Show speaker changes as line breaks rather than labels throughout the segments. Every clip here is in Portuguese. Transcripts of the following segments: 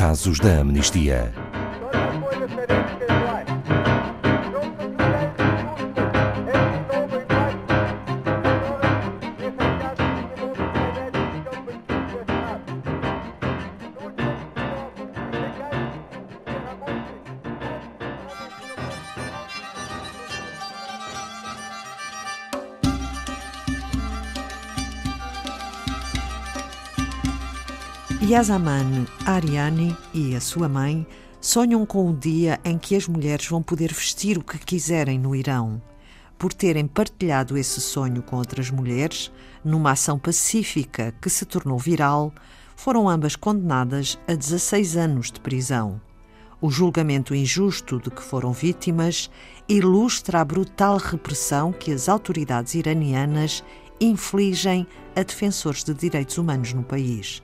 casos da amnistia.
Yasaman Ariani e a sua mãe sonham com o dia em que as mulheres vão poder vestir o que quiserem no Irão. Por terem partilhado esse sonho com outras mulheres, numa ação pacífica que se tornou viral, foram ambas condenadas a 16 anos de prisão. O julgamento injusto de que foram vítimas ilustra a brutal repressão que as autoridades iranianas infligem a defensores de direitos humanos no país.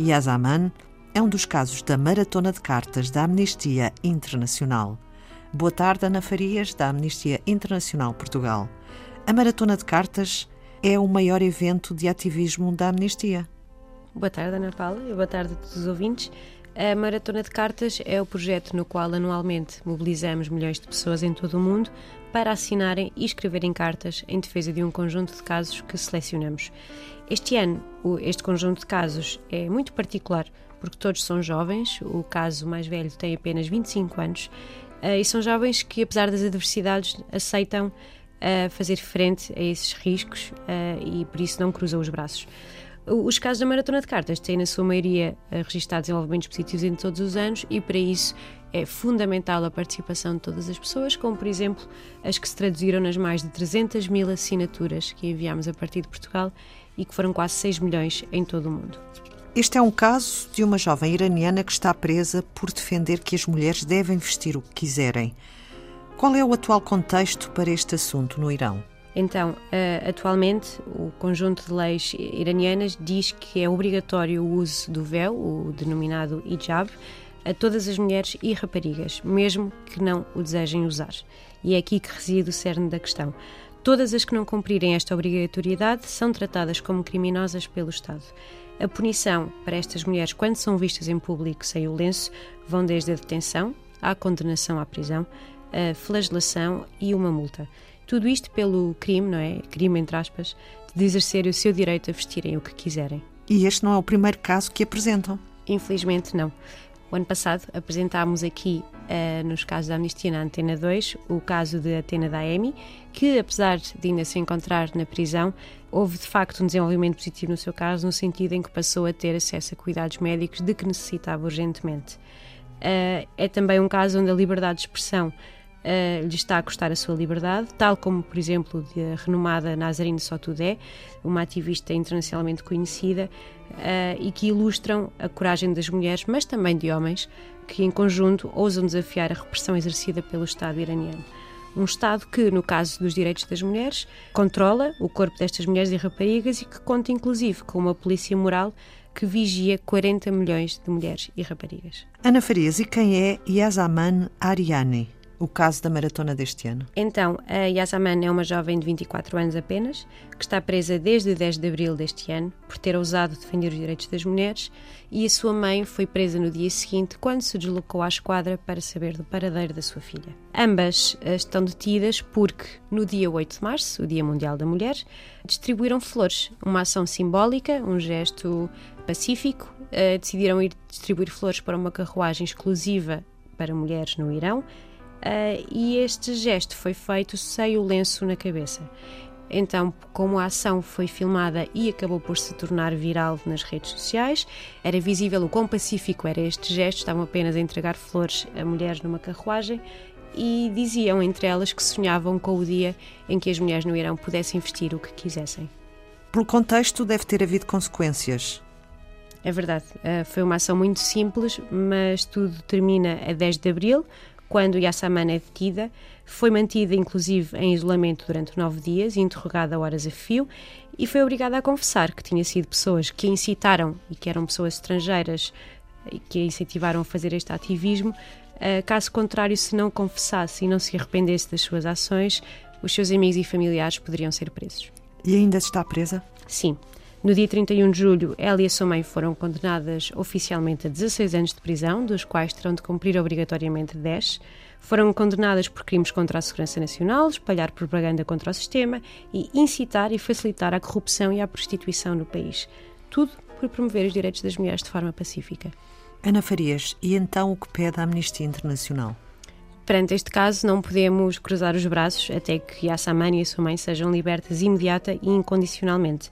Yazaman é um dos casos da Maratona de Cartas da Amnistia Internacional. Boa tarde, Ana Farias, da Amnistia Internacional Portugal. A Maratona de Cartas é o maior evento de ativismo da Amnistia.
Boa tarde, Ana Paula, e boa tarde a todos os ouvintes. A Maratona de Cartas é o projeto no qual anualmente mobilizamos milhões de pessoas em todo o mundo para assinarem e escreverem cartas em defesa de um conjunto de casos que selecionamos. Este ano, este conjunto de casos é muito particular porque todos são jovens, o caso mais velho tem apenas 25 anos, eh, e são jovens que, apesar das adversidades, aceitam uh, fazer frente a esses riscos uh, e por isso não cruzam os braços. Os casos da maratona de cartas têm, na sua maioria, registados desenvolvimentos positivos em todos os anos e, para isso, é fundamental a participação de todas as pessoas, como, por exemplo, as que se traduziram nas mais de 300 mil assinaturas que enviámos a partir de Portugal e que foram quase 6 milhões em todo o mundo.
Este é um caso de uma jovem iraniana que está presa por defender que as mulheres devem vestir o que quiserem. Qual é o atual contexto para este assunto no Irão?
Então, eh, atualmente, o conjunto de leis iranianas diz que é obrigatório o uso do véu, o denominado hijab, a todas as mulheres e raparigas, mesmo que não o desejem usar. E é aqui que reside o cerne da questão. Todas as que não cumprirem esta obrigatoriedade são tratadas como criminosas pelo Estado. A punição para estas mulheres, quando são vistas em público sem o lenço, vão desde a detenção à condenação à prisão, a flagelação e uma multa. Tudo isto pelo crime, não é? Crime entre aspas, de exercer o seu direito a vestirem o que quiserem.
E este não é o primeiro caso que apresentam?
Infelizmente não. O ano passado apresentámos aqui, uh, nos casos da Amnistia na Antena 2, o caso de Atena Daemi, que apesar de ainda se encontrar na prisão, houve de facto um desenvolvimento positivo no seu caso, no sentido em que passou a ter acesso a cuidados médicos de que necessitava urgentemente. Uh, é também um caso onde a liberdade de expressão uh, lhe está a custar a sua liberdade, tal como, por exemplo, a renomada Nazarine Sotudé, uma ativista internacionalmente conhecida, uh, e que ilustram a coragem das mulheres, mas também de homens, que em conjunto ousam desafiar a repressão exercida pelo Estado iraniano. Um Estado que, no caso dos direitos das mulheres, controla o corpo destas mulheres e raparigas e que conta inclusive com uma polícia moral que vigia 40 milhões de mulheres e raparigas.
Ana Farias, e quem é Yasaman Ariani? O caso da maratona deste ano?
Então, a Yasaman é uma jovem de 24 anos apenas, que está presa desde 10 de abril deste ano por ter ousado defender os direitos das mulheres, e a sua mãe foi presa no dia seguinte, quando se deslocou à esquadra para saber do paradeiro da sua filha. Ambas eh, estão detidas porque, no dia 8 de março, o Dia Mundial da Mulher, distribuíram flores, uma ação simbólica, um gesto pacífico. Uh, decidiram ir distribuir flores para uma carruagem exclusiva para mulheres no Irão uh, e este gesto foi feito sem o lenço na cabeça. Então, como a ação foi filmada e acabou por se tornar viral nas redes sociais, era visível o quão pacífico era este gesto, estavam apenas a entregar flores a mulheres numa carruagem e diziam entre elas que sonhavam com o dia em que as mulheres no Irão pudessem vestir o que quisessem.
Pelo contexto, deve ter havido consequências.
É verdade, uh, foi uma ação muito simples, mas tudo termina a 10 de abril, quando Yassaman é detida, foi mantida inclusive em isolamento durante nove dias, interrogada a horas a fio, e foi obrigada a confessar que tinha sido pessoas que a incitaram e que eram pessoas estrangeiras que a incentivaram a fazer este ativismo. Eh, caso contrário, se não confessasse e não se arrependesse das suas ações, os seus amigos e familiares poderiam ser presos.
E ainda está presa?
Sim. No dia 31 de julho, ela e a sua mãe foram condenadas oficialmente a 16 anos de prisão, dos quais terão de cumprir obrigatoriamente 10. Foram condenadas por crimes contra a segurança nacional, espalhar propaganda contra o sistema e incitar e facilitar a corrupção e a prostituição no país. Tudo por promover os direitos das mulheres de forma pacífica.
Ana Farias, e então o que pede a Amnistia Internacional?
Perante este caso, não podemos cruzar os braços até que Yassamani e a sua mãe sejam libertas imediata e incondicionalmente.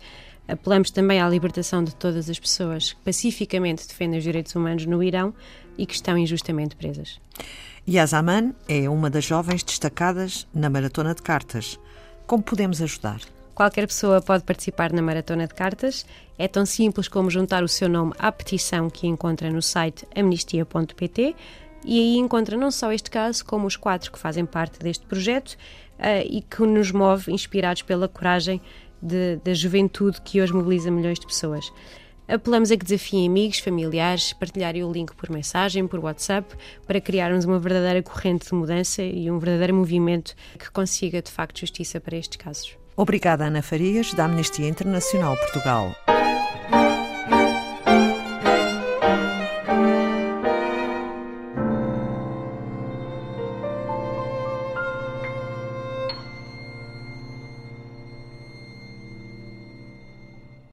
Apelamos também à libertação de todas as pessoas que pacificamente defendem os direitos humanos no Irão e que estão injustamente presas.
Yasaman é uma das jovens destacadas na Maratona de Cartas. Como podemos ajudar?
Qualquer pessoa pode participar na Maratona de Cartas. É tão simples como juntar o seu nome à petição que encontra no site amnistia.pt e aí encontra não só este caso, como os quatro que fazem parte deste projeto uh, e que nos move, inspirados pela coragem de, da juventude que hoje mobiliza milhões de pessoas. Apelamos a que desafiem amigos, familiares, partilharem o link por mensagem, por WhatsApp, para criarmos uma verdadeira corrente de mudança e um verdadeiro movimento que consiga, de facto, justiça para estes casos.
Obrigada, Ana Farias, da Amnistia Internacional Portugal.